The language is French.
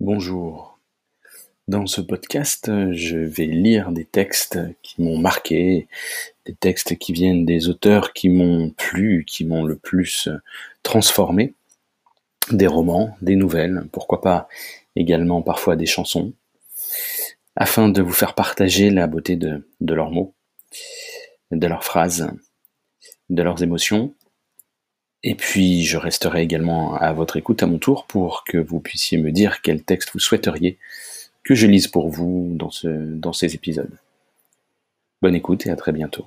Bonjour. Dans ce podcast, je vais lire des textes qui m'ont marqué, des textes qui viennent des auteurs qui m'ont plu, qui m'ont le plus transformé, des romans, des nouvelles, pourquoi pas également parfois des chansons, afin de vous faire partager la beauté de, leurs mots, de leurs phrases, de leurs émotions, et puis, je resterai également à votre écoute à mon tour pour que vous puissiez me dire quel texte vous souhaiteriez que je lise pour vous dans, ce, dans ces épisodes. Bonne écoute et à très bientôt.